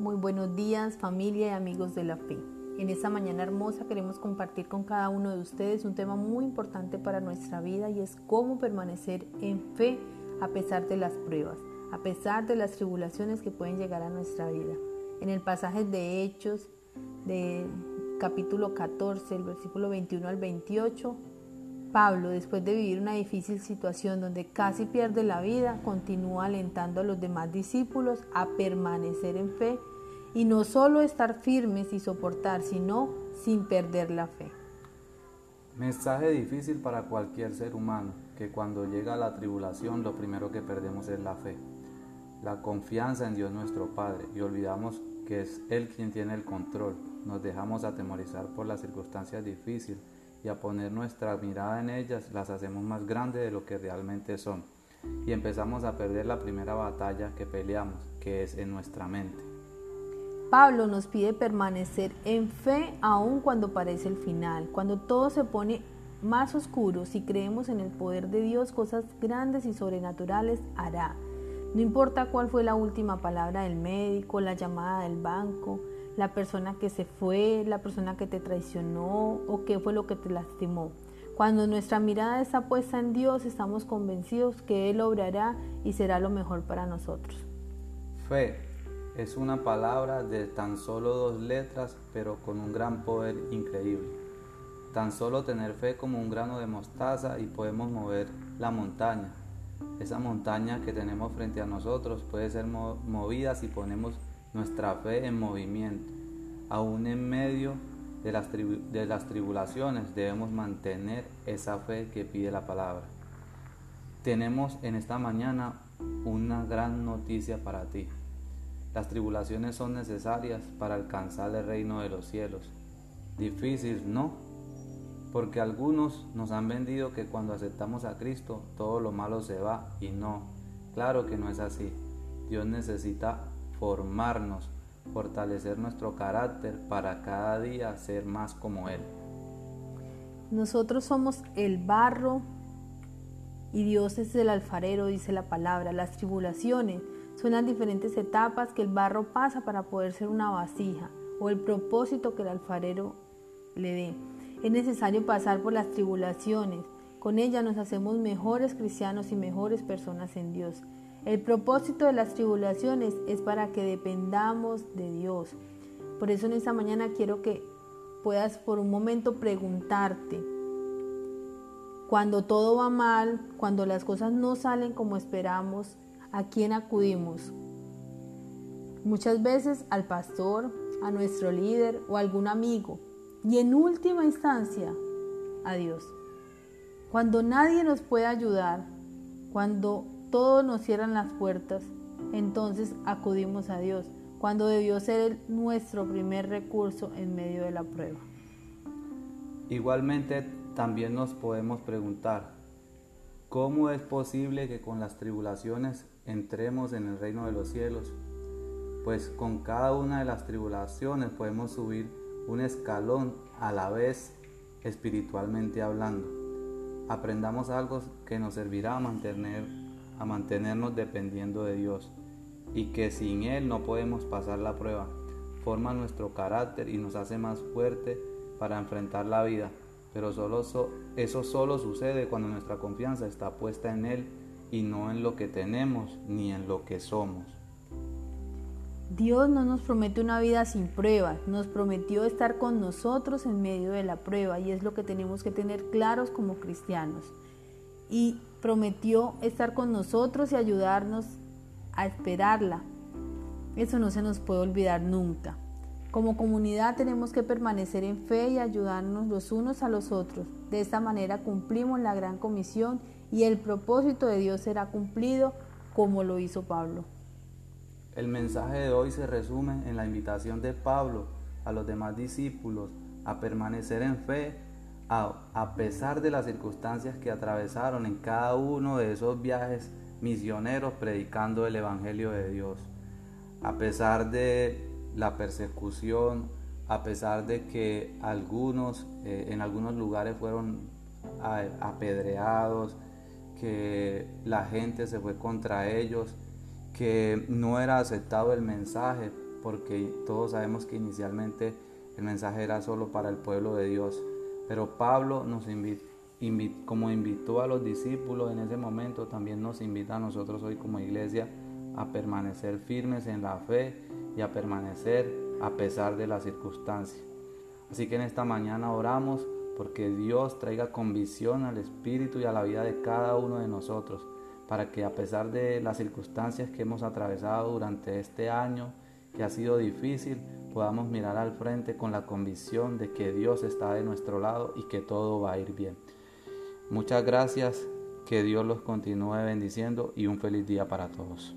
Muy buenos días familia y amigos de la fe. En esta mañana hermosa queremos compartir con cada uno de ustedes un tema muy importante para nuestra vida y es cómo permanecer en fe a pesar de las pruebas, a pesar de las tribulaciones que pueden llegar a nuestra vida. En el pasaje de Hechos de capítulo 14, el versículo 21 al 28, Pablo, después de vivir una difícil situación donde casi pierde la vida, continúa alentando a los demás discípulos a permanecer en fe y no solo estar firmes y soportar, sino sin perder la fe. Mensaje difícil para cualquier ser humano, que cuando llega la tribulación lo primero que perdemos es la fe, la confianza en Dios nuestro Padre y olvidamos que es Él quien tiene el control. Nos dejamos atemorizar por las circunstancias difíciles y a poner nuestra mirada en ellas las hacemos más grandes de lo que realmente son. Y empezamos a perder la primera batalla que peleamos, que es en nuestra mente. Pablo nos pide permanecer en fe aun cuando parece el final, cuando todo se pone más oscuro, si creemos en el poder de Dios, cosas grandes y sobrenaturales hará. No importa cuál fue la última palabra del médico, la llamada del banco, la persona que se fue, la persona que te traicionó o qué fue lo que te lastimó. Cuando nuestra mirada está puesta en Dios, estamos convencidos que Él obrará y será lo mejor para nosotros. Fe es una palabra de tan solo dos letras, pero con un gran poder increíble. Tan solo tener fe como un grano de mostaza y podemos mover la montaña. Esa montaña que tenemos frente a nosotros puede ser movida si ponemos nuestra fe en movimiento. Aún en medio de las, de las tribulaciones debemos mantener esa fe que pide la palabra. Tenemos en esta mañana una gran noticia para ti. Las tribulaciones son necesarias para alcanzar el reino de los cielos. Difícil, ¿no? Porque algunos nos han vendido que cuando aceptamos a Cristo todo lo malo se va y no. Claro que no es así. Dios necesita formarnos, fortalecer nuestro carácter para cada día ser más como Él. Nosotros somos el barro y Dios es el alfarero, dice la palabra. Las tribulaciones son las diferentes etapas que el barro pasa para poder ser una vasija o el propósito que el alfarero le dé. Es necesario pasar por las tribulaciones. Con ellas nos hacemos mejores cristianos y mejores personas en Dios. El propósito de las tribulaciones es para que dependamos de Dios. Por eso en esta mañana quiero que puedas por un momento preguntarte, cuando todo va mal, cuando las cosas no salen como esperamos, ¿a quién acudimos? Muchas veces al pastor, a nuestro líder o a algún amigo. Y en última instancia, a Dios. Cuando nadie nos puede ayudar, cuando todos nos cierran las puertas, entonces acudimos a Dios, cuando debió ser nuestro primer recurso en medio de la prueba. Igualmente también nos podemos preguntar, ¿cómo es posible que con las tribulaciones entremos en el reino de los cielos? Pues con cada una de las tribulaciones podemos subir un escalón a la vez espiritualmente hablando. Aprendamos algo que nos servirá a mantener a mantenernos dependiendo de Dios y que sin Él no podemos pasar la prueba. Forma nuestro carácter y nos hace más fuerte para enfrentar la vida. Pero solo eso solo sucede cuando nuestra confianza está puesta en Él y no en lo que tenemos ni en lo que somos. Dios no nos promete una vida sin pruebas, nos prometió estar con nosotros en medio de la prueba y es lo que tenemos que tener claros como cristianos. Y prometió estar con nosotros y ayudarnos a esperarla. Eso no se nos puede olvidar nunca. Como comunidad tenemos que permanecer en fe y ayudarnos los unos a los otros. De esta manera cumplimos la gran comisión y el propósito de Dios será cumplido como lo hizo Pablo. El mensaje de hoy se resume en la invitación de Pablo a los demás discípulos a permanecer en fe a, pesar de las circunstancias que atravesaron en cada uno de esos viajes misioneros predicando el Evangelio de Dios, a pesar de la persecución, a pesar de que algunos eh, en algunos lugares fueron apedreados, que la gente se fue contra ellos, que no era aceptado el mensaje, porque todos sabemos que inicialmente el mensaje era solo para el pueblo de Dios. Pero Pablo nos invita, como invitó a los discípulos en ese momento, también nos invita a nosotros hoy como iglesia a permanecer firmes en la fe y a permanecer a pesar de las circunstancias. Así que en esta mañana oramos porque Dios traiga convicción al espíritu y a la vida de cada uno de nosotros, para que a pesar de las circunstancias que hemos atravesado durante este año, que ha sido difícil, podamos mirar al frente con la convicción de que Dios está de nuestro lado y que todo va a ir bien. Muchas gracias, que Dios los continúe bendiciendo y un feliz día para todos.